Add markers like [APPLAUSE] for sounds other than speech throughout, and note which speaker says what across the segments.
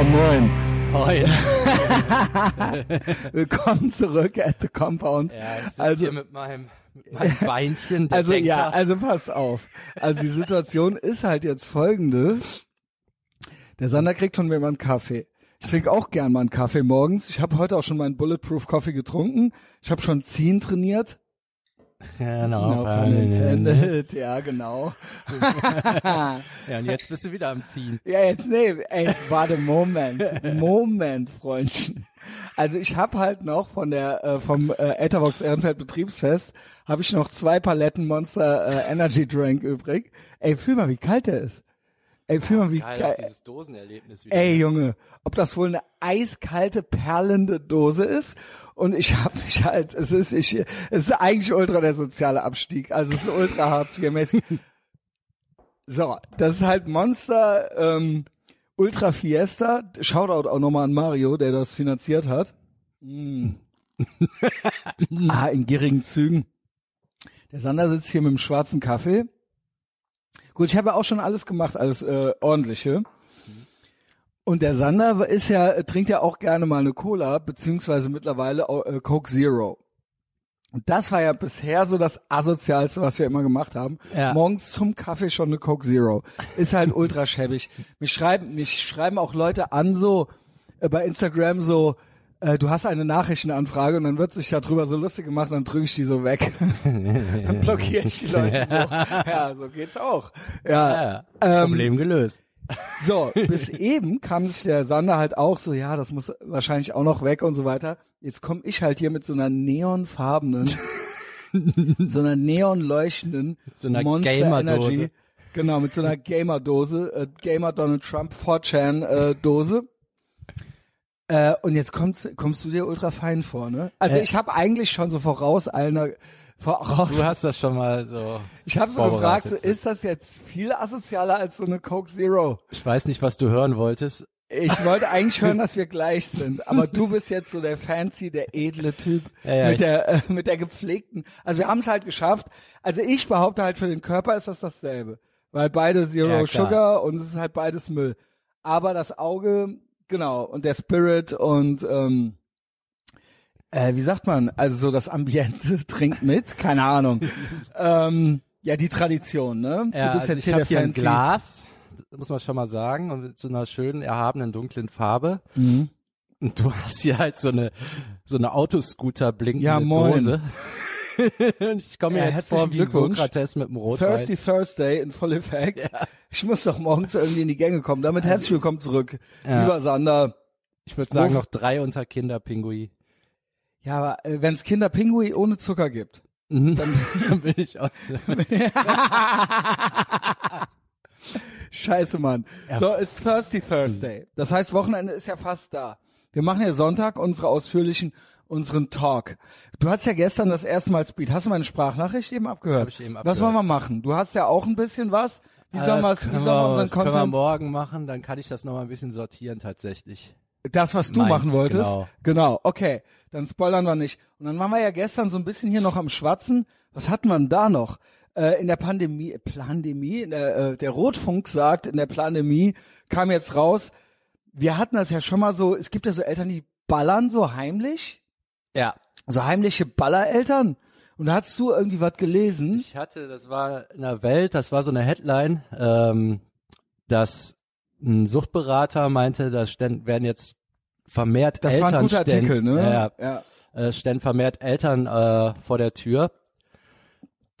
Speaker 1: Ja, moin.
Speaker 2: Moin. [LAUGHS]
Speaker 1: Willkommen zurück at the Compound.
Speaker 2: Ja, ich sitze
Speaker 1: Also-
Speaker 2: hier mit meinem, mit meinem Beinchen.
Speaker 1: Also
Speaker 2: Denker.
Speaker 1: ja, also pass auf. Also die Situation ist halt jetzt folgende. Der Sander kriegt von mir mal einen Kaffee. Ich trinke auch gern mal einen Kaffee morgens. Ich habe heute auch schon meinen Bulletproof Coffee getrunken. Ich habe schon Ziehen trainiert.
Speaker 2: Genau.
Speaker 1: No pun intended. Ja, genau. [LAUGHS]
Speaker 2: Ja, und jetzt bist du wieder am Ziehen.
Speaker 1: Ja, jetzt nee, ey, warte, Moment, Moment, Freundchen. Also ich habe halt noch von der äh, vom äh, Etherbox Ehrenfeld Betriebsfest habe ich noch zwei Paletten Monster äh, Energy Drink übrig. Ey, fühl mal, wie kalt der ist. Ey, fühl mal, wie
Speaker 2: Geil,
Speaker 1: geil.
Speaker 2: dieses Dosenerlebnis wieder.
Speaker 1: Ey, Junge, ob das wohl eine eiskalte perlende Dose ist? Und ich habe mich halt, es ist, ich, es ist eigentlich ultra der soziale Abstieg. Also es ist ultra Hartz IV-mäßig. [LAUGHS] So, das ist halt Monster ähm, Ultra Fiesta. Shoutout auch nochmal an Mario, der das finanziert hat. Mm. [LAUGHS] ah, in gierigen Zügen. Der Sander sitzt hier mit dem schwarzen Kaffee. Gut, ich habe ja auch schon alles gemacht, alles äh, ordentliche. Und der Sander ist ja, trinkt ja auch gerne mal eine Cola, beziehungsweise mittlerweile äh, Coke Zero. Und das war ja bisher so das Asozialste, was wir immer gemacht haben.
Speaker 2: Ja.
Speaker 1: Morgens zum Kaffee schon eine Coke Zero. Ist halt ultra schäbig. Mich schreiben, mich schreiben auch Leute an so äh, bei Instagram so, äh, du hast eine Nachrichtenanfrage und dann wird sich darüber so lustig gemacht und dann drücke ich die so weg. [LAUGHS] dann blockiere ich die [LAUGHS] Leute so. Ja, so geht's auch. Ja.
Speaker 2: Ja,
Speaker 1: Ähm,
Speaker 2: Problem gelöst.
Speaker 1: So, bis [LAUGHS] eben kam sich der Sander halt auch so, ja, das muss wahrscheinlich auch noch weg und so weiter. Jetzt komme ich halt hier mit so einer neonfarbenen, so einer neonleuchtenden
Speaker 2: So einer
Speaker 1: Monster
Speaker 2: Gamer-Dose.
Speaker 1: Energy. Genau, mit so einer Gamer-Dose, äh, Gamer Donald Trump 4chan äh, Dose. Äh, und jetzt kommst, kommst du dir ultra fein vor, ne? Also
Speaker 2: Äh.
Speaker 1: ich habe eigentlich schon so voraus einer voraus
Speaker 2: Du hast das schon mal so.
Speaker 1: ich habe so gefragt, so, ist das jetzt viel asozialer als so eine Coke Zero?
Speaker 2: Ich weiß nicht, was du hören wolltest.
Speaker 1: Ich wollte [LAUGHS] eigentlich hören, dass wir gleich sind, aber du bist jetzt so der fancy, der edle Typ
Speaker 2: Ja, ja,
Speaker 1: mit der äh, mit der gepflegten. Also wir haben es halt geschafft. Also ich behaupte halt für den Körper ist das dasselbe, weil beide Zero
Speaker 2: Ja.
Speaker 1: Sugar und es ist halt beides Müll. Aber das Auge, genau und der Spirit und ähm, äh, wie sagt man? Also so das Ambiente [LAUGHS] trinkt mit, keine Ahnung. [LAUGHS] ähm, ja, die Tradition, ne?
Speaker 2: Ja,
Speaker 1: du bist
Speaker 2: also
Speaker 1: jetzt
Speaker 2: ich
Speaker 1: hier
Speaker 2: hier ein. Glas, muss man schon mal sagen, und mit so einer schönen, erhabenen, dunklen Farbe.
Speaker 1: Mhm.
Speaker 2: Und du hast hier halt so eine, so eine Autoscooter blinkende
Speaker 1: Ja, moin.
Speaker 2: Dose. [LAUGHS] [LAUGHS] ich komme mir
Speaker 1: Ja,
Speaker 2: jetzt vor wie. Sokrates mit dem Rotwein.
Speaker 1: Thirsty Thursday in full effect. Ich muss doch morgens irgendwie in die Gänge kommen. Damit herzlich willkommen zurück,
Speaker 2: Ja.
Speaker 1: lieber Sander.
Speaker 2: Ich würde sagen, noch drei unter Kinderpingui.
Speaker 1: Ja, aber äh, wenn es Kinderpingui ohne Zucker gibt.
Speaker 2: Mhm. Dann [LAUGHS] bin ich auch. [LAUGHS]
Speaker 1: Scheiße, Mann. So, ist Thirsty Thursday. Das heißt, Wochenende ist ja fast da. Wir machen ja Sonntag unsere ausführlichen, unseren Talk. Du hast ja gestern das erste Mal Speed. Hast du meine Sprachnachricht eben abgehört?
Speaker 2: Hab ich eben
Speaker 1: Was
Speaker 2: abgehört.
Speaker 1: wollen wir machen? Du hast ja auch ein bisschen was. Wie
Speaker 2: Ah,
Speaker 1: sollen,
Speaker 2: das
Speaker 1: wir unseren
Speaker 2: das können wir
Speaker 1: Content
Speaker 2: morgen machen, dann kann ich das nochmal ein bisschen sortieren tatsächlich.
Speaker 1: Das, was du
Speaker 2: Meins,
Speaker 1: machen wolltest?
Speaker 2: genau.
Speaker 1: Genau, okay. Dann spoilern wir nicht. Und dann waren wir ja gestern so ein bisschen hier noch am Schwatzen. Was hatten wir denn da noch? Äh, in der Pandemie, Pandemie, in der, äh, der Rotfunk sagt, in der Pandemie kam jetzt raus, wir hatten das ja schon mal so, es gibt ja so Eltern, die ballern so heimlich,
Speaker 2: Ja.
Speaker 1: so heimliche Ballereltern. Und da hast du irgendwie was gelesen.
Speaker 2: Ich hatte, das war in der Welt, das war so eine Headline, ähm, dass ein Suchtberater meinte, da ständ, werden jetzt vermehrt
Speaker 1: Das war
Speaker 2: Eltern
Speaker 1: ein guter Artikel, ne?
Speaker 2: Ja,
Speaker 1: ja.
Speaker 2: äh, ständen vermehrt Eltern äh, vor der Tür,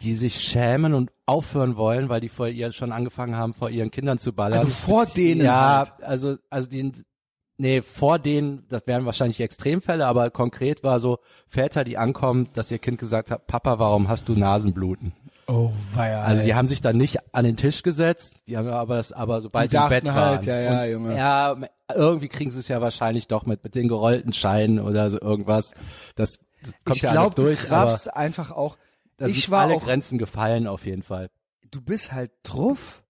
Speaker 2: die sich schämen und aufhören wollen, weil die vor ihr schon angefangen haben, vor ihren Kindern zu ballern.
Speaker 1: Also vor denen
Speaker 2: Ja,
Speaker 1: halt.
Speaker 2: also also die Nee, vor denen, das wären wahrscheinlich Extremfälle, aber konkret war so Väter, die ankommen, dass ihr Kind gesagt hat, Papa, warum hast du Nasenbluten?
Speaker 1: Oh, weia.
Speaker 2: Also die haben sich dann nicht an den Tisch gesetzt, die haben aber das, aber sobald
Speaker 1: Die
Speaker 2: die, im Bett
Speaker 1: dachten
Speaker 2: waren.
Speaker 1: halt, ja, ja,
Speaker 2: und,
Speaker 1: Junge.
Speaker 2: Ja, irgendwie kriegen sie es ja wahrscheinlich doch mit, mit den gerollten Scheinen oder so irgendwas. Das, das kommt
Speaker 1: ich
Speaker 2: ja
Speaker 1: glaube,
Speaker 2: alles durch,
Speaker 1: du
Speaker 2: aber
Speaker 1: raffst einfach auch,
Speaker 2: das
Speaker 1: ich war
Speaker 2: alle
Speaker 1: auch,
Speaker 2: Grenzen gefallen auf jeden Fall.
Speaker 1: du bist halt truff.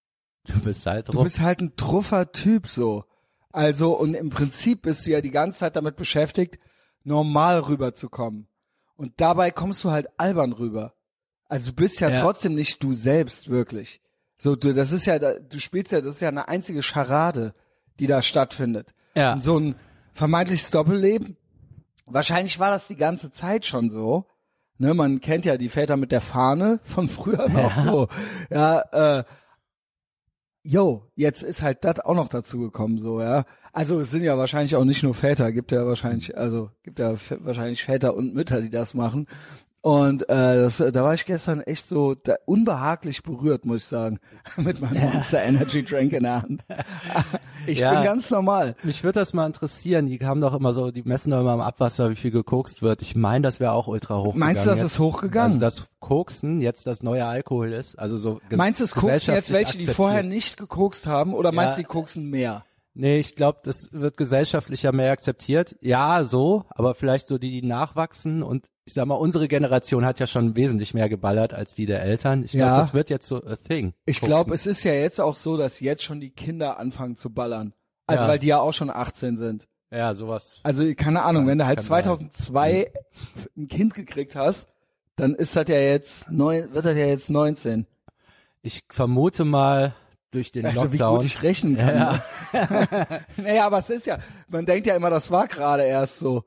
Speaker 2: Du bist halt
Speaker 1: Du
Speaker 2: drauf.
Speaker 1: bist halt ein truffer Typ so. Also und im Prinzip bist du ja die ganze Zeit damit beschäftigt, normal rüberzukommen. Und dabei kommst du halt albern rüber. Also du bist ja,
Speaker 2: Ja.
Speaker 1: trotzdem nicht du selbst wirklich. So du das ist ja du spielst ja das ist ja eine einzige Scharade, die da stattfindet.
Speaker 2: Ja.
Speaker 1: Und so ein vermeintliches Doppelleben. Wahrscheinlich war das die ganze Zeit schon so. Ne, man kennt ja die Väter mit der Fahne von früher [LAUGHS] noch
Speaker 2: Ja.
Speaker 1: so. Ja, äh, yo, jetzt ist halt das auch noch dazu gekommen, so, ja. Also es sind ja wahrscheinlich auch nicht nur Väter, gibt ja wahrscheinlich, also gibt ja wahrscheinlich Väter und Mütter, die das machen. Und äh, das, da war ich gestern echt so da, unbehaglich berührt, muss ich sagen, [LAUGHS] mit meinem Monster Energy Drink in der Hand. [LAUGHS] Ich
Speaker 2: Ja.
Speaker 1: bin ganz normal.
Speaker 2: Mich würde das mal interessieren. Die haben doch immer so, die messen doch immer am Abwasser, wie viel gekokst wird. Ich meine, das wäre auch ultra hoch.
Speaker 1: Meinst du, das ist hochgegangen?
Speaker 2: Also, dass Koksen jetzt das neue Alkohol ist? Also so
Speaker 1: Meinst du, es koksen jetzt welche, die vorher nicht gekokst haben, oder meinst du,
Speaker 2: Ja.
Speaker 1: die koksen mehr?
Speaker 2: Nee, ich glaube, das wird gesellschaftlicher mehr akzeptiert. Ja, so, aber vielleicht so die, die nachwachsen und ich sag mal, unsere Generation hat ja schon wesentlich mehr geballert als die der Eltern. Ich glaube,
Speaker 1: Ja.
Speaker 2: das wird jetzt so a thing.
Speaker 1: Ich glaube, es ist ja jetzt auch so, dass jetzt schon die Kinder anfangen zu ballern. Also
Speaker 2: Ja.
Speaker 1: weil die ja auch schon 18 sind.
Speaker 2: Ja, sowas.
Speaker 1: Also keine Ahnung, wenn du halt
Speaker 2: kann sein.
Speaker 1: 2002 ein Kind gekriegt hast, dann ist das ja jetzt neun, wird das ja jetzt 19.
Speaker 2: Ich vermute mal durch den
Speaker 1: Also wie
Speaker 2: Lockdown.
Speaker 1: gut ich rechnen kann.
Speaker 2: Ja.
Speaker 1: ne? [LAUGHS] naja, aber es ist ja, man denkt ja immer, das war gerade erst so.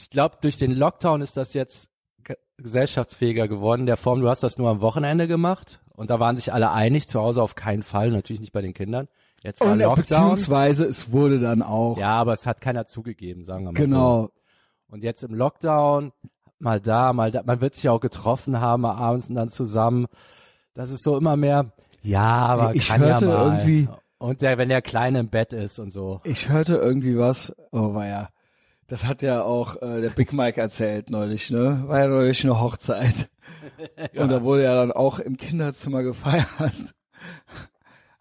Speaker 2: Ich glaube, durch den Lockdown ist das jetzt ge- gesellschaftsfähiger geworden. Der Form, du hast das nur am Wochenende gemacht und da waren sich alle einig, zu Hause auf keinen Fall, natürlich nicht bei den Kindern. Jetzt war
Speaker 1: Und äh,
Speaker 2: Lockdown.
Speaker 1: beziehungsweise es wurde dann auch.
Speaker 2: Ja, aber es hat keiner zugegeben, sagen wir mal so.
Speaker 1: genau.
Speaker 2: Und jetzt im Lockdown, mal da, mal da, man wird sich auch getroffen haben abends und dann zusammen. Das ist so immer mehr, ja, aber
Speaker 1: Ich
Speaker 2: kann
Speaker 1: hörte
Speaker 2: ja mal.
Speaker 1: irgendwie-
Speaker 2: Und der, wenn der Kleine im Bett ist und so.
Speaker 1: Ich hörte irgendwie was, oh war ja, das hat ja auch äh, der Big Mike erzählt neulich, ne? War ja neulich eine Hochzeit. [LAUGHS] Und da wurde ja dann auch im Kinderzimmer gefeiert.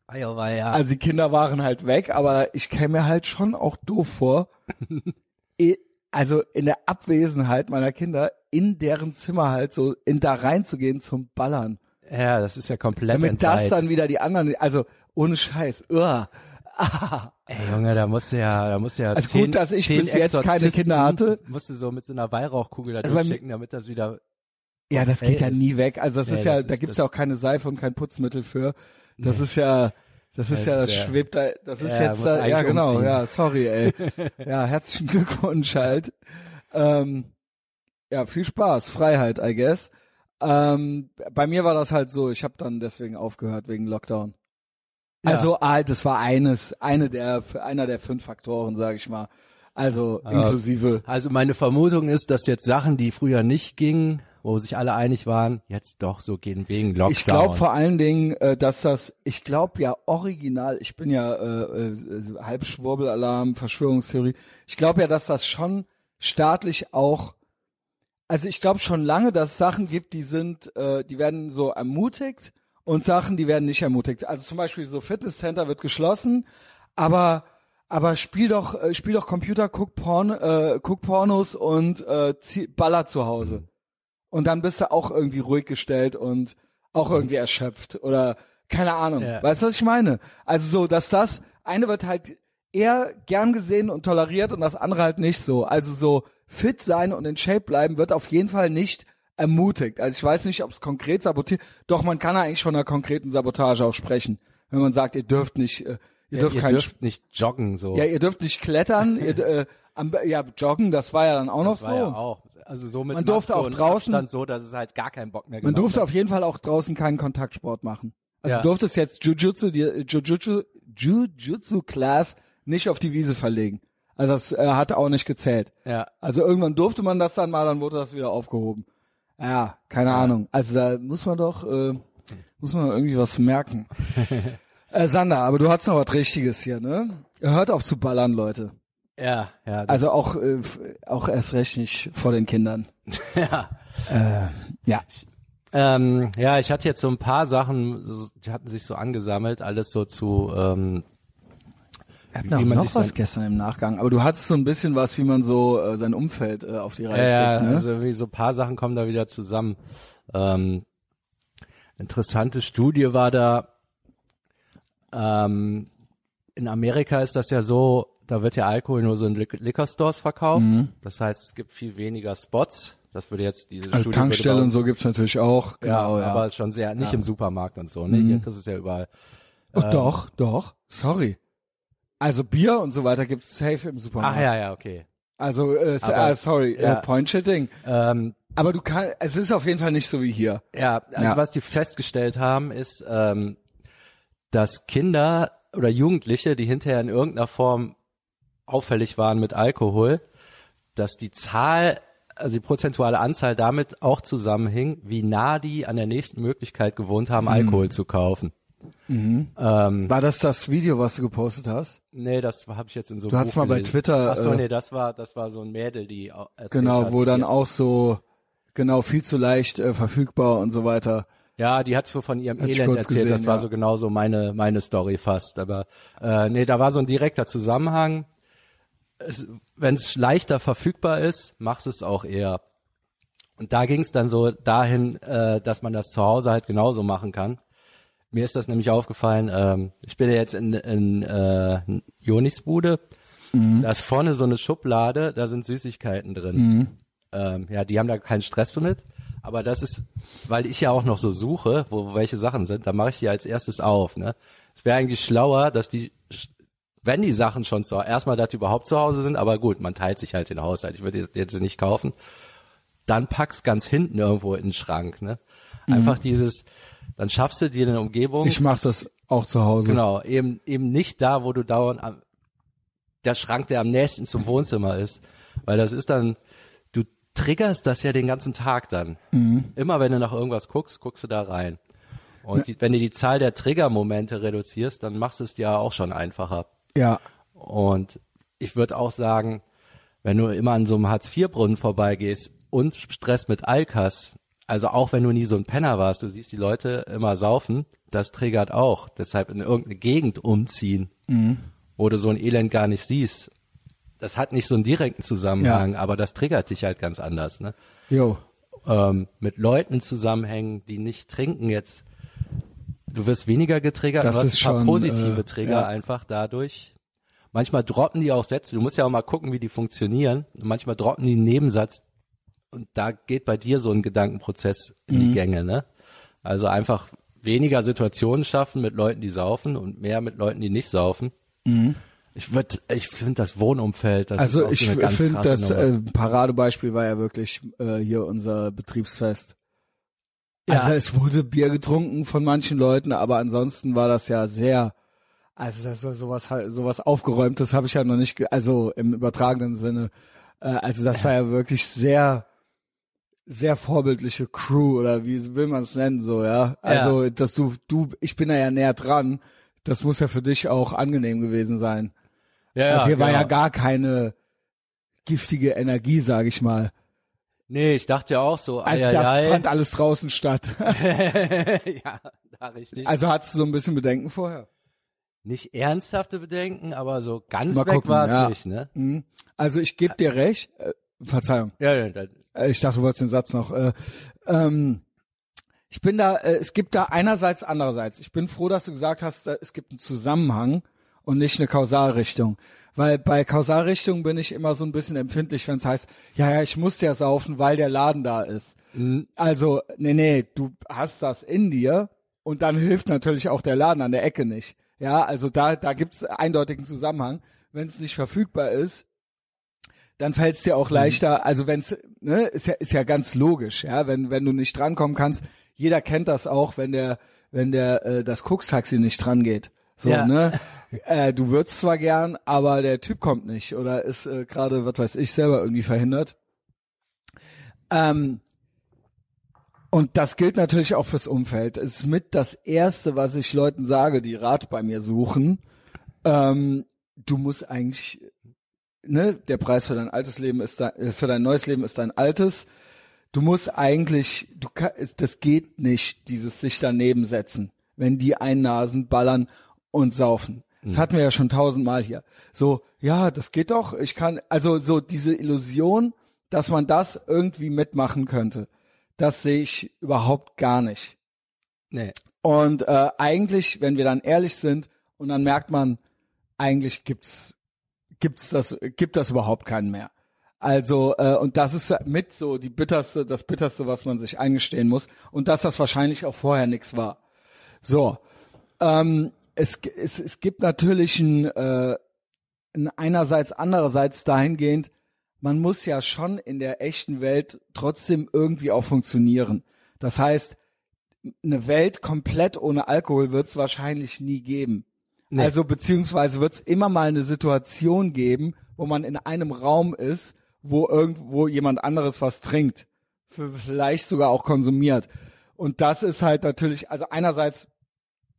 Speaker 2: Ah, war ja.
Speaker 1: Also die Kinder waren halt weg, aber ich käme mir halt schon auch doof vor. [LAUGHS] also in der Abwesenheit meiner Kinder in deren Zimmer halt so in da reinzugehen zum Ballern.
Speaker 2: ja, das ist ja komplett
Speaker 1: Damit das
Speaker 2: entweiht.
Speaker 1: dann wieder die anderen, also ohne Scheiß. Uah. Ah.
Speaker 2: Ey, Junge, da musst du ja, da musst du ja
Speaker 1: Also
Speaker 2: zehn,
Speaker 1: gut, dass ich bis jetzt keine Kinder hatte.
Speaker 2: Musst du so mit so einer Weihrauchkugel da
Speaker 1: Also
Speaker 2: durchschicken, damit das wieder,
Speaker 1: Ja, das geht ja nie weg. Also das ist ja, da gibt's ja auch keine Seife und kein Putzmittel für. Das ist ja, das ist ja, das schwebt da, das ist
Speaker 2: Ja,
Speaker 1: jetzt da, ja genau, ja, sorry, ey. [LAUGHS] ja, herzlichen Glückwunsch halt. Ähm, ja, viel Spaß, Freiheit, I guess. Ähm, bei mir war das halt so, ich habe dann deswegen aufgehört wegen Lockdown.
Speaker 2: Ja.
Speaker 1: Also, ah, das war eines, eine der, einer der fünf Faktoren, sage ich mal. Also
Speaker 2: Aber-
Speaker 1: inklusive.
Speaker 2: Also meine Vermutung ist, dass jetzt Sachen, die früher nicht gingen, wo sich alle einig waren, jetzt doch so gehen wegen Lockdown.
Speaker 1: Ich glaube vor allen Dingen, äh, dass das, ich glaube ja original, ich bin ja äh, äh, Halbschwurbelalarm, Verschwörungstheorie. Ich glaube ja, dass das schon staatlich auch, also ich glaube schon lange, dass es Sachen gibt, die sind, äh, die werden so ermutigt und Sachen, die werden nicht ermutigt. Also zum Beispiel so Fitnesscenter wird geschlossen, aber aber spiel doch, äh, spiel doch Computer, guck Porn, äh, guck Pornos und äh, zieh, baller zu Hause. Und dann bist du auch irgendwie ruhig gestellt und auch irgendwie erschöpft oder keine Ahnung.
Speaker 2: Ja.
Speaker 1: Weißt du, was ich meine? Also so, dass das eine wird halt eher gern gesehen und toleriert und das andere halt nicht so. Also so fit sein und in Shape bleiben wird auf jeden Fall nicht ermutigt. Also ich weiß nicht, ob es konkret sabotiert. Doch man kann eigentlich von einer konkreten Sabotage auch sprechen, wenn man sagt, ihr dürft nicht, äh, ihr
Speaker 2: ja,
Speaker 1: dürft
Speaker 2: ihr dürft nicht joggen so.
Speaker 1: ja, ihr dürft nicht klettern, ihr, äh, am, ja, joggen, das war ja dann auch noch
Speaker 2: das war
Speaker 1: so.
Speaker 2: ja auch. Also so mit
Speaker 1: Man durfte
Speaker 2: Maske
Speaker 1: auch draußen-
Speaker 2: Abstand so, dass es halt gar keinen Bock mehr
Speaker 1: Man durfte
Speaker 2: hat.
Speaker 1: auf jeden Fall auch draußen keinen Kontaktsport machen. Also
Speaker 2: Ja.
Speaker 1: du durftest jetzt Jujutsu, die Jujutsu, Jujutsu Class nicht auf die Wiese verlegen. Also das äh, hat auch nicht gezählt.
Speaker 2: Ja.
Speaker 1: Also irgendwann durfte man das dann mal, dann wurde das wieder aufgehoben. Ja, keine Ahnung. Also da muss man doch, äh, muss man irgendwie was merken. [LAUGHS] äh, Sander, aber du hast noch was Richtiges hier, ne? Hört auf zu ballern, Leute.
Speaker 2: Ja, ja.
Speaker 1: Also auch, äh, auch erst recht nicht vor den Kindern. [LAUGHS]
Speaker 2: ja.
Speaker 1: Ja.
Speaker 2: Ähm, ja, ich hatte jetzt so ein paar Sachen, die hatten sich so angesammelt, alles so zu, ähm, Wie
Speaker 1: auch
Speaker 2: man
Speaker 1: noch
Speaker 2: sich
Speaker 1: was gestern im Nachgang, aber du hattest so ein bisschen was, wie man so äh, sein Umfeld äh, auf die Reihe
Speaker 2: ja,
Speaker 1: kriegt, ne?
Speaker 2: also irgendwie so ein paar Sachen kommen da wieder zusammen. Ähm, interessante Studie war da, ähm, in Amerika ist das ja so, da wird ja Alkohol nur so in Liquor Stores verkauft. Das heißt, es gibt viel weniger Spots. Das würde jetzt diese
Speaker 1: also
Speaker 2: Studie
Speaker 1: Tankstelle
Speaker 2: würde bei
Speaker 1: und so gibt's natürlich auch, genau,
Speaker 2: ja,
Speaker 1: ja.
Speaker 2: aber ist schon sehr, nicht im Supermarkt und so, ne? Hier kriegst es ja überall.
Speaker 1: oh, doch, doch, sorry. Also Bier und so weiter gibt's safe im Supermarkt.
Speaker 2: Ach ja, ja, okay.
Speaker 1: Also, äh,
Speaker 2: Aber-
Speaker 1: äh, sorry,
Speaker 2: ja.
Speaker 1: äh, Point-Shitting.
Speaker 2: Ähm,
Speaker 1: Aber du kannst, es ist auf jeden Fall nicht so wie hier.
Speaker 2: Ja, also
Speaker 1: Ja.
Speaker 2: was die festgestellt haben, ist, ähm, dass Kinder oder Jugendliche, die hinterher in irgendeiner Form auffällig waren mit Alkohol, dass die Zahl, also die prozentuale Anzahl damit auch zusammenhing, wie nah die an der nächsten Möglichkeit gewohnt haben, Alkohol zu kaufen. Ähm,
Speaker 1: War das das Video, was du gepostet hast?
Speaker 2: nee, das habe ich jetzt in so
Speaker 1: Du hast mal bei Twitter,
Speaker 2: Ach so,
Speaker 1: äh,
Speaker 2: nee, das war das war so ein Mädel, die
Speaker 1: Genau,
Speaker 2: hat,
Speaker 1: wo dann auch so, genau, viel zu leicht äh, verfügbar und so weiter.
Speaker 2: Ja, die hat so von ihrem
Speaker 1: Hat
Speaker 2: Elend erzählt.
Speaker 1: gesehen,
Speaker 2: das war
Speaker 1: ja.
Speaker 2: so genauso meine meine Story fast. Aber äh, nee, da war so ein direkter Zusammenhang. Wenn es leichter verfügbar ist, machst es auch eher. Und da ging es dann so dahin, äh, dass man das zu Hause halt genauso machen kann. Mir ist das nämlich aufgefallen. Ähm, ich bin ja jetzt in, in äh, Jonis Bude.
Speaker 1: Mhm.
Speaker 2: Da ist vorne so eine Schublade, da sind Süßigkeiten drin. Ähm, ja, die haben da keinen Stress mit. Aber das ist, weil ich ja auch noch so suche, wo welche Sachen sind, da mache ich die als erstes auf. Ne? Es wäre eigentlich schlauer, dass die, wenn die Sachen schon zu, erstmal, dass die überhaupt zu Hause sind, aber gut, man teilt sich halt den Haushalt. Ich würde jetzt nicht kaufen. Dann pack's ganz hinten irgendwo in den Schrank. Ne? Einfach dieses, dann schaffst du dir eine Umgebung.
Speaker 1: Ich mache das auch zu Hause.
Speaker 2: Genau, eben, eben nicht da, wo du dauernd am, der Schrank, der am nächsten zum Wohnzimmer ist. Weil das ist dann, du triggerst das ja den ganzen Tag dann. Immer wenn du nach irgendwas guckst, guckst du da rein. Und die, wenn du die Zahl der Triggermomente reduzierst, dann machst du es dir auch schon einfacher.
Speaker 1: Ja,
Speaker 2: Und ich würde auch sagen, wenn du immer an so einem Hartz-IV-Brunnen vorbeigehst und Stress mit Alkas, also auch wenn du nie so ein Penner warst, du siehst die Leute immer saufen, das triggert auch. Deshalb in irgendeine Gegend umziehen, wo du so ein Elend gar nicht siehst. Das hat nicht so einen direkten Zusammenhang, aber das triggert dich halt ganz anders. Ne?
Speaker 1: jo.
Speaker 2: ähm, mit Leuten zusammenhängen, die nicht trinken jetzt. Du wirst weniger getriggert,
Speaker 1: Das
Speaker 2: du hast
Speaker 1: ist
Speaker 2: ein paar
Speaker 1: schon,
Speaker 2: positive
Speaker 1: äh,
Speaker 2: Trigger
Speaker 1: ja.
Speaker 2: einfach dadurch. Manchmal droppen die auch Sätze. Du musst ja auch mal gucken, wie die funktionieren. Und manchmal droppen die einen Nebensatz. Und da geht bei dir so ein Gedankenprozess in
Speaker 1: Mhm.
Speaker 2: die Gänge, ne? Also einfach weniger Situationen schaffen mit Leuten, die saufen und mehr mit Leuten, die nicht saufen. Ich würde, ich finde das Wohnumfeld, das
Speaker 1: Mhm. Also
Speaker 2: ist auch
Speaker 1: ich
Speaker 2: so eine ganz
Speaker 1: finde, das äh, Paradebeispiel war ja wirklich äh, hier unser Betriebsfest.
Speaker 2: Ja.
Speaker 1: Also es wurde Bier getrunken von manchen Leuten, aber ansonsten war das ja sehr, also das sowas halt- sowas aufgeräumtes habe ich ja noch nicht, also im übertragenen Sinne. Äh, also das war ja wirklich sehr sehr vorbildliche Crew oder wie will man es nennen so ja also dass du du ich bin da ja näher dran das muss ja für dich auch angenehm gewesen sein
Speaker 2: ja,
Speaker 1: also hier war ja
Speaker 2: genau.
Speaker 1: gar keine giftige Energie, sag ich mal.
Speaker 2: Nee, ich dachte ja auch so.
Speaker 1: Also das
Speaker 2: ei.
Speaker 1: fand alles draußen statt. [LAUGHS] [LAUGHS]
Speaker 2: ja, da richtig.
Speaker 1: Also hattest du so ein bisschen Bedenken vorher?
Speaker 2: nicht ernsthafte Bedenken, aber so ganz
Speaker 1: Mal
Speaker 2: weg war es
Speaker 1: ja.
Speaker 2: nicht, ne?
Speaker 1: Mhm. Also ich gebe dir recht. Äh, Verzeihung.
Speaker 2: Ja, ja,
Speaker 1: Ich dachte, du wolltest den Satz noch. Äh, ähm, ich bin da, äh, es gibt da einerseits, andererseits. Ich bin froh, dass du gesagt hast, da, es gibt einen Zusammenhang und nicht eine Kausalrichtung. Weil bei Kausalrichtung bin ich immer so ein bisschen empfindlich, wenn es heißt, ja, ja, ich muss ja saufen, weil der Laden da ist. Also, nee, nee, du hast das in dir und dann hilft natürlich auch der Laden an der Ecke nicht. Ja, also da, da gibt's eindeutigen Zusammenhang. Wenn es nicht verfügbar ist, dann fällt es dir auch leichter, also wenn's, ne, ist ja, ist ja ganz logisch, ja, wenn, wenn du nicht drankommen kannst, jeder kennt das auch, wenn der, wenn der, äh, das Koks-Taxi nicht dran geht. So,
Speaker 2: Ja.
Speaker 1: ne? [LAUGHS] Äh, du würdest zwar gern, aber der Typ kommt nicht oder ist äh, gerade, was weiß ich, selber irgendwie verhindert. Ähm, und das gilt natürlich auch fürs Umfeld. Es ist mit das Erste, was ich Leuten sage, die Rat bei mir suchen. Ähm, du musst eigentlich, ne, der Preis für dein altes Leben ist dein, äh, für dein neues Leben ist dein altes. Du musst eigentlich, du kann, das geht nicht, dieses sich daneben setzen, wenn die einnasen, ballern und saufen. Das hatten wir ja schon tausendmal hier. So, ja, das geht doch. Ich kann, also so diese Illusion, dass man das irgendwie mitmachen könnte, das sehe ich überhaupt gar nicht.
Speaker 2: nee.
Speaker 1: Und äh, eigentlich, wenn wir dann ehrlich sind, und dann merkt man, eigentlich gibt's gibt's das gibt das überhaupt keinen mehr. Also äh, und das ist mit so die bitterste, das bitterste, was man sich eingestehen muss und dass das wahrscheinlich auch vorher nichts war. So, ähm, es, es es gibt natürlich ein äh, einerseits, andererseits dahingehend, man muss ja schon in der echten Welt trotzdem irgendwie auch funktionieren. Das heißt, eine Welt komplett ohne Alkohol wird es wahrscheinlich nie geben.
Speaker 2: Nee.
Speaker 1: Also beziehungsweise wird es immer mal eine Situation geben, wo man in einem Raum ist, wo irgendwo jemand anderes was trinkt, vielleicht sogar auch konsumiert. Und das ist halt natürlich, also einerseits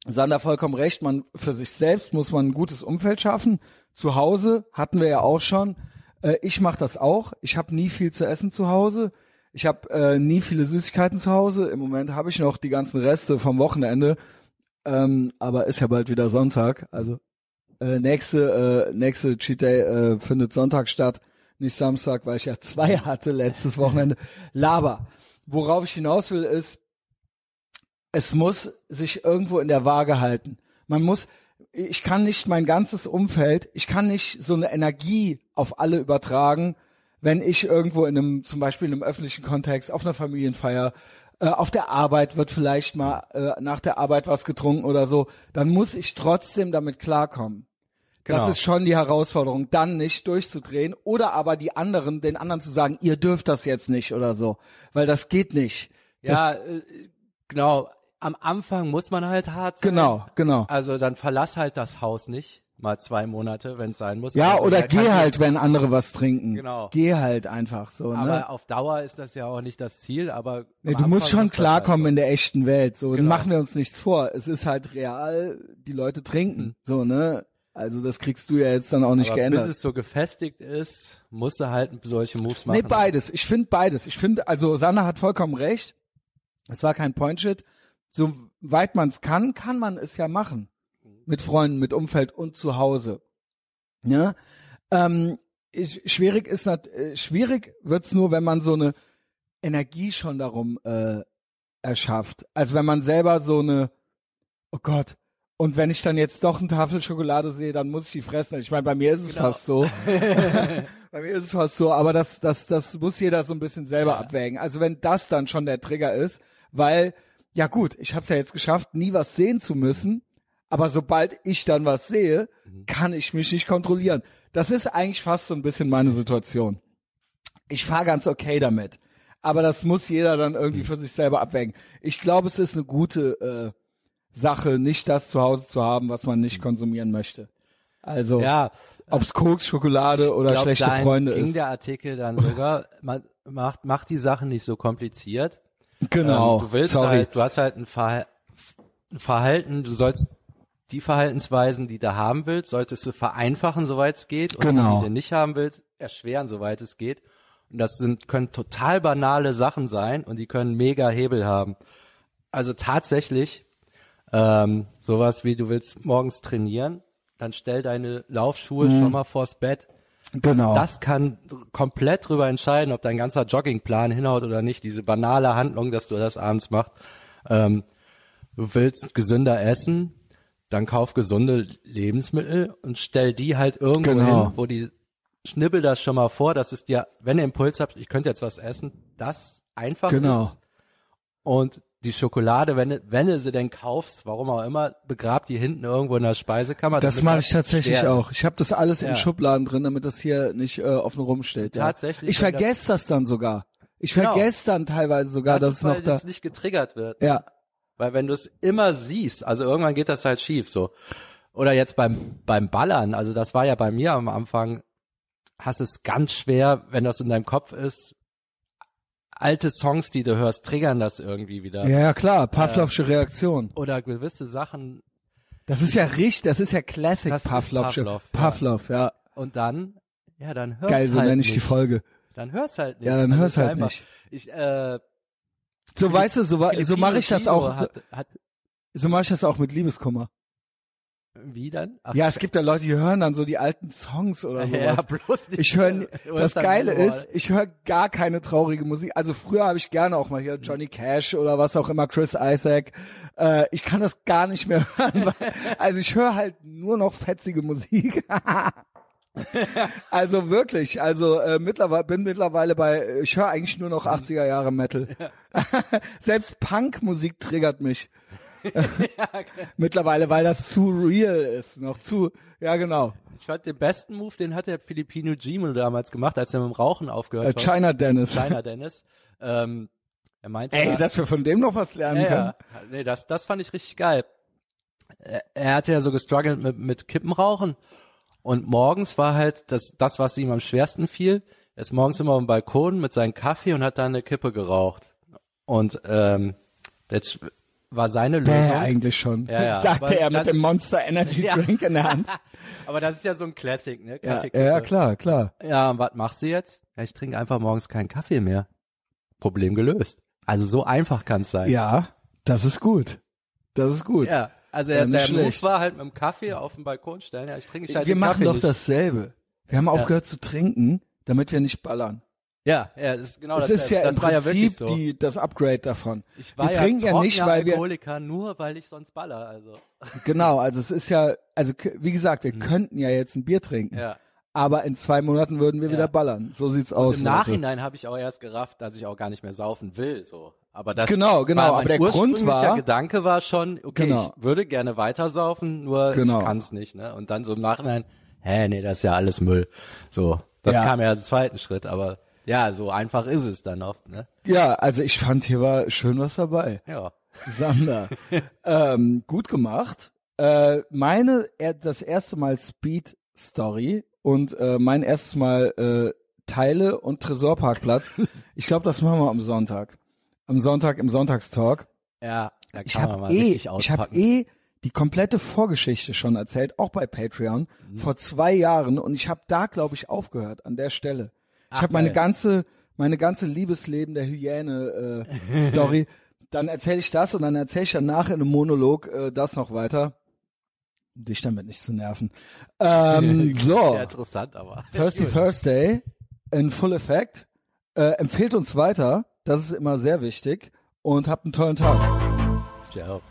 Speaker 1: Sander vollkommen recht, man für sich selbst muss man ein gutes Umfeld schaffen. Zu Hause hatten wir ja auch schon. Äh, ich mache das auch. Ich habe nie viel zu essen zu Hause. Ich habe äh, nie viele Süßigkeiten zu Hause. Im Moment habe ich noch die ganzen Reste vom Wochenende. Ähm, aber ist ja bald wieder Sonntag. Also äh, nächste äh, nächste Cheat Day äh, findet Sonntag statt, nicht Samstag, weil ich ja [LAUGHS] zwei hatte letztes Wochenende. Laber. Worauf ich hinaus will ist, es muss sich irgendwo in der Waage halten. Man muss, ich kann nicht mein ganzes Umfeld, ich kann nicht so eine Energie auf alle übertragen, wenn ich irgendwo in einem, zum Beispiel in einem öffentlichen Kontext, auf einer Familienfeier, äh, auf der Arbeit wird vielleicht mal äh, nach der Arbeit was getrunken oder so, dann muss ich trotzdem damit klarkommen.
Speaker 2: Genau.
Speaker 1: Das ist schon die Herausforderung, dann nicht durchzudrehen oder aber die anderen, den anderen zu sagen, ihr dürft das jetzt nicht oder so, weil das geht nicht.
Speaker 2: Ja, äh, genau. Am Anfang muss man halt hart sein.
Speaker 1: Genau, genau.
Speaker 2: Also dann verlass halt das Haus nicht, mal zwei Monate, wenn es sein muss.
Speaker 1: Ja,
Speaker 2: also,
Speaker 1: oder geh halt, wenn andere was trinken.
Speaker 2: Genau.
Speaker 1: Geh halt einfach so,
Speaker 2: Aber
Speaker 1: ne?
Speaker 2: auf Dauer ist das ja auch nicht das Ziel, aber
Speaker 1: Nee, du musst schon
Speaker 2: das
Speaker 1: klarkommen
Speaker 2: halt
Speaker 1: in der echten Welt. So,
Speaker 2: Genau.
Speaker 1: machen wir uns nichts vor. Es ist halt real, die Leute trinken.
Speaker 2: Mhm.
Speaker 1: So, ne? Also das kriegst du ja jetzt dann auch
Speaker 2: so.
Speaker 1: nicht
Speaker 2: aber
Speaker 1: geändert.
Speaker 2: bis es so gefestigt ist, musst du halt solche Moves machen.
Speaker 1: Nee, beides. Ich finde beides. Ich finde, also Sanna hat vollkommen recht. Es war kein Point-Shit. So weit man es kann, kann man es ja machen. Mit Freunden, mit Umfeld und zu Hause. Ja? Ähm, ich, schwierig ist nat äh, schwierig wird's nur, wenn man so eine Energie schon darum äh, erschafft. Also wenn man selber so eine, oh Gott, und wenn ich dann jetzt doch eine Tafel Schokolade sehe, dann muss ich die fressen. Ich meine, bei mir ist es
Speaker 2: Genau.
Speaker 1: fast so. [LAUGHS] bei mir ist es fast so, aber das, das, das muss jeder so ein bisschen selber
Speaker 2: Ja.
Speaker 1: abwägen. Also wenn das dann schon der Trigger ist, weil, ja gut, ich habe es ja jetzt geschafft, nie was sehen zu müssen, aber sobald ich dann was sehe,
Speaker 2: Mhm.
Speaker 1: kann ich mich nicht kontrollieren. Das ist eigentlich fast so ein bisschen meine Situation. Ich fahre ganz okay damit. Aber das muss jeder dann
Speaker 2: Mhm.
Speaker 1: irgendwie für sich selber abwägen. Ich glaube, es ist eine gute äh, Sache, nicht das zu Hause zu haben, was man nicht konsumieren möchte. Also,
Speaker 2: Mhm. Ja,
Speaker 1: ob's Koks, Schokolade oder
Speaker 2: glaub,
Speaker 1: schlechte Freunde
Speaker 2: ging
Speaker 1: ist.
Speaker 2: der Artikel dann [LAUGHS] sogar, man macht, macht die Sachen nicht so kompliziert.
Speaker 1: Genau.
Speaker 2: Ähm, du willst
Speaker 1: Sorry.
Speaker 2: halt, du hast halt ein, Verha ein Verhalten, du sollst die Verhaltensweisen, die du haben willst, solltest du vereinfachen, soweit es geht, und
Speaker 1: Genau.
Speaker 2: die, die du nicht haben willst, erschweren, soweit es geht. Und das sind, können total banale Sachen sein und die können mega Hebel haben. Also tatsächlich, ähm, sowas wie du willst morgens trainieren, dann stell deine Laufschuhe
Speaker 1: Mhm.
Speaker 2: schon mal vors Bett.
Speaker 1: genau.
Speaker 2: Das kann komplett drüber entscheiden, ob dein ganzer Joggingplan hinhaut oder nicht. Diese banale Handlung, dass du das abends machst. Ähm, du willst gesünder essen, dann kauf gesunde Lebensmittel und stell die halt irgendwo
Speaker 1: Genau.
Speaker 2: hin, wo die schnibbel das schon mal vor, dass es dir, wenn du Impuls habt, ich könnte jetzt was essen, das einfach
Speaker 1: Genau.
Speaker 2: ist. Und die Schokolade, wenn du, wenn du sie denn kaufst, warum auch immer, begrab die hinten irgendwo in der Speisekammer.
Speaker 1: das mache ich tatsächlich auch.
Speaker 2: ist.
Speaker 1: Ich habe das alles in
Speaker 2: Ja.
Speaker 1: Schubladen drin, damit das hier nicht äh, offen rumsteht. Ja.
Speaker 2: Tatsächlich,
Speaker 1: Ich
Speaker 2: wenn das-
Speaker 1: vergesse das dann sogar. Ich
Speaker 2: Genau.
Speaker 1: vergesse dann teilweise sogar,
Speaker 2: das
Speaker 1: dass
Speaker 2: ist,
Speaker 1: es noch da.
Speaker 2: das nicht getriggert wird.
Speaker 1: Ja,
Speaker 2: Weil wenn du es immer siehst, also irgendwann geht das halt schief so. Oder jetzt beim, beim Ballern, also das war ja bei mir am Anfang, hast es ganz schwer, wenn das in deinem Kopf ist, alte Songs, die du hörst, triggern das irgendwie wieder.
Speaker 1: ja, ja klar. Pavlovsche Reaktion.
Speaker 2: Oder gewisse Sachen
Speaker 1: Das ist ja richtig. Das ist ja Classic
Speaker 2: Das
Speaker 1: Pavlovsche.
Speaker 2: Pavlov, ja.
Speaker 1: Pavlov, ja.
Speaker 2: und dann, ja, dann hörst
Speaker 1: Geil, so
Speaker 2: halt
Speaker 1: nenne ich
Speaker 2: nicht.
Speaker 1: die Folge.
Speaker 2: Dann hörst halt nicht.
Speaker 1: Ja, dann
Speaker 2: Das
Speaker 1: hörst halt
Speaker 2: einfach-
Speaker 1: nicht.
Speaker 2: Ich, äh,
Speaker 1: So weißt du, so, so mache ich das auch. So,
Speaker 2: Hat, hat,
Speaker 1: so mache ich das auch mit Liebeskummer.
Speaker 2: wie dann? Ach,
Speaker 1: Ja, es gibt ja Leute, die hören dann so die alten Songs oder [LAUGHS] sowas.
Speaker 2: ja, bloß nicht.
Speaker 1: Ich höre, [LAUGHS] das Geile ist, ich höre gar keine traurige Musik. Also früher habe ich gerne auch mal hier Johnny Cash oder was auch immer, Chris Isaac. Äh, ich kann das gar nicht mehr [LAUGHS] hören. Weil, also ich höre halt nur noch fetzige Musik. [LAUGHS] also wirklich, also äh, mittlerweile bin mittlerweile bei, ich höre eigentlich nur noch 80er Jahre Metal. [LAUGHS] Selbst Punkmusik triggert mich. [LAUGHS] Mittlerweile, weil das zu real ist, noch zu, ja genau.
Speaker 2: Ich fand den besten Move, den hat der Filipino Gimo damals gemacht, als er mit dem Rauchen aufgehört
Speaker 1: Äh,
Speaker 2: hat.
Speaker 1: China Dennis.
Speaker 2: China Dennis. Ähm, er meinte,
Speaker 1: Ey,
Speaker 2: ja-
Speaker 1: dass wir von dem noch was lernen
Speaker 2: ja,
Speaker 1: können.
Speaker 2: ja. Nee, das, das fand ich richtig geil. Er, er hatte ja so gestruggelt mit, mit Kippenrauchen und morgens war halt das, das, was ihm am schwersten fiel. Er ist morgens immer auf dem Balkon mit seinem Kaffee und hat da eine Kippe geraucht. Und ähm, das war seine Lösung.
Speaker 1: eigentlich schon.
Speaker 2: Ja, ja.
Speaker 1: Sagte er mit dem Monster Energy
Speaker 2: Ja.
Speaker 1: Drink in der Hand. [LAUGHS]
Speaker 2: Aber das ist ja so ein Classic, ne?
Speaker 1: ja,
Speaker 2: Kaffeekippe.
Speaker 1: ja, klar, klar.
Speaker 2: Ja, und was machst du jetzt? Ja, ich trinke einfach morgens keinen Kaffee mehr. Problem gelöst. Also so einfach kann's sein.
Speaker 1: Ja, das ist gut. Das ist gut.
Speaker 2: Ja, also
Speaker 1: Ja, nicht
Speaker 2: der Move
Speaker 1: schlecht.
Speaker 2: war halt mit dem Kaffee auf dem Balkon stellen. Ja, ich trinke ich halt
Speaker 1: wir machen
Speaker 2: Kaffee
Speaker 1: doch
Speaker 2: nicht.
Speaker 1: dasselbe. Wir haben aufgehört zu trinken, damit wir nicht ballern.
Speaker 2: Ja, ja, das ist genau
Speaker 1: Das,
Speaker 2: das.
Speaker 1: ist ja
Speaker 2: das
Speaker 1: im
Speaker 2: ja
Speaker 1: Prinzip
Speaker 2: wirklich so.
Speaker 1: die, das Upgrade davon.
Speaker 2: ich war
Speaker 1: wir
Speaker 2: ja
Speaker 1: trinken ja nicht, weil wir
Speaker 2: Alkoholiker, nur weil ich sonst baller. Also [LAUGHS]
Speaker 1: genau, also es ist ja, also wie gesagt, wir könnten ja jetzt ein Bier trinken,
Speaker 2: ja.
Speaker 1: aber in zwei Monaten würden wir
Speaker 2: Ja.
Speaker 1: wieder ballern. So sieht's
Speaker 2: Und
Speaker 1: aus.
Speaker 2: im. Nachhinein habe ich auch erst gerafft, dass ich auch gar nicht mehr saufen will. So, aber das
Speaker 1: Genau, genau,
Speaker 2: war
Speaker 1: aber der Grund war-
Speaker 2: Gedanke war schon, okay,
Speaker 1: Genau.
Speaker 2: ich würde gerne weiter saufen, nur
Speaker 1: Genau.
Speaker 2: ich kann es nicht. Ne? Und dann so im Nachhinein, hä, nee, das ist ja alles Müll. So, das
Speaker 1: Ja.
Speaker 2: kam ja im zweiten Schritt, aber ja, so einfach ist es dann oft. Ne?
Speaker 1: Ja, also ich fand, hier war schön was dabei.
Speaker 2: Ja.
Speaker 1: Sander. [LAUGHS] ähm, gut gemacht. Äh, meine, das erste Mal Speed Story und äh, mein erstes Mal äh, Teile und Tresorparkplatz. [LAUGHS] Ich glaube, das machen wir am Sonntag. Am Sonntag im Sonntagstalk.
Speaker 2: Ja, da
Speaker 1: Ich
Speaker 2: kann man
Speaker 1: habe
Speaker 2: mal
Speaker 1: eh,
Speaker 2: richtig
Speaker 1: ich habe
Speaker 2: auspacken.
Speaker 1: eh die komplette Vorgeschichte schon erzählt, auch bei Patreon
Speaker 2: Mhm.
Speaker 1: vor zwei Jahren und ich habe da, glaube ich, aufgehört an der Stelle. Ich
Speaker 2: Ach,
Speaker 1: habe meine ganze, meine ganze Liebesleben der Hyäne äh, [LAUGHS] Story. dann erzähle ich das und dann erzähle ich danach in einem Monolog äh, das noch weiter, um dich damit nicht zu nerven. Ähm, [LAUGHS] so,
Speaker 2: Ja, interessant, aber.
Speaker 1: Thirsty [LAUGHS] Thursday in Full Effect. Äh, empfehlt uns weiter, das ist immer sehr wichtig. Und habt einen tollen Tag.
Speaker 2: Ciao.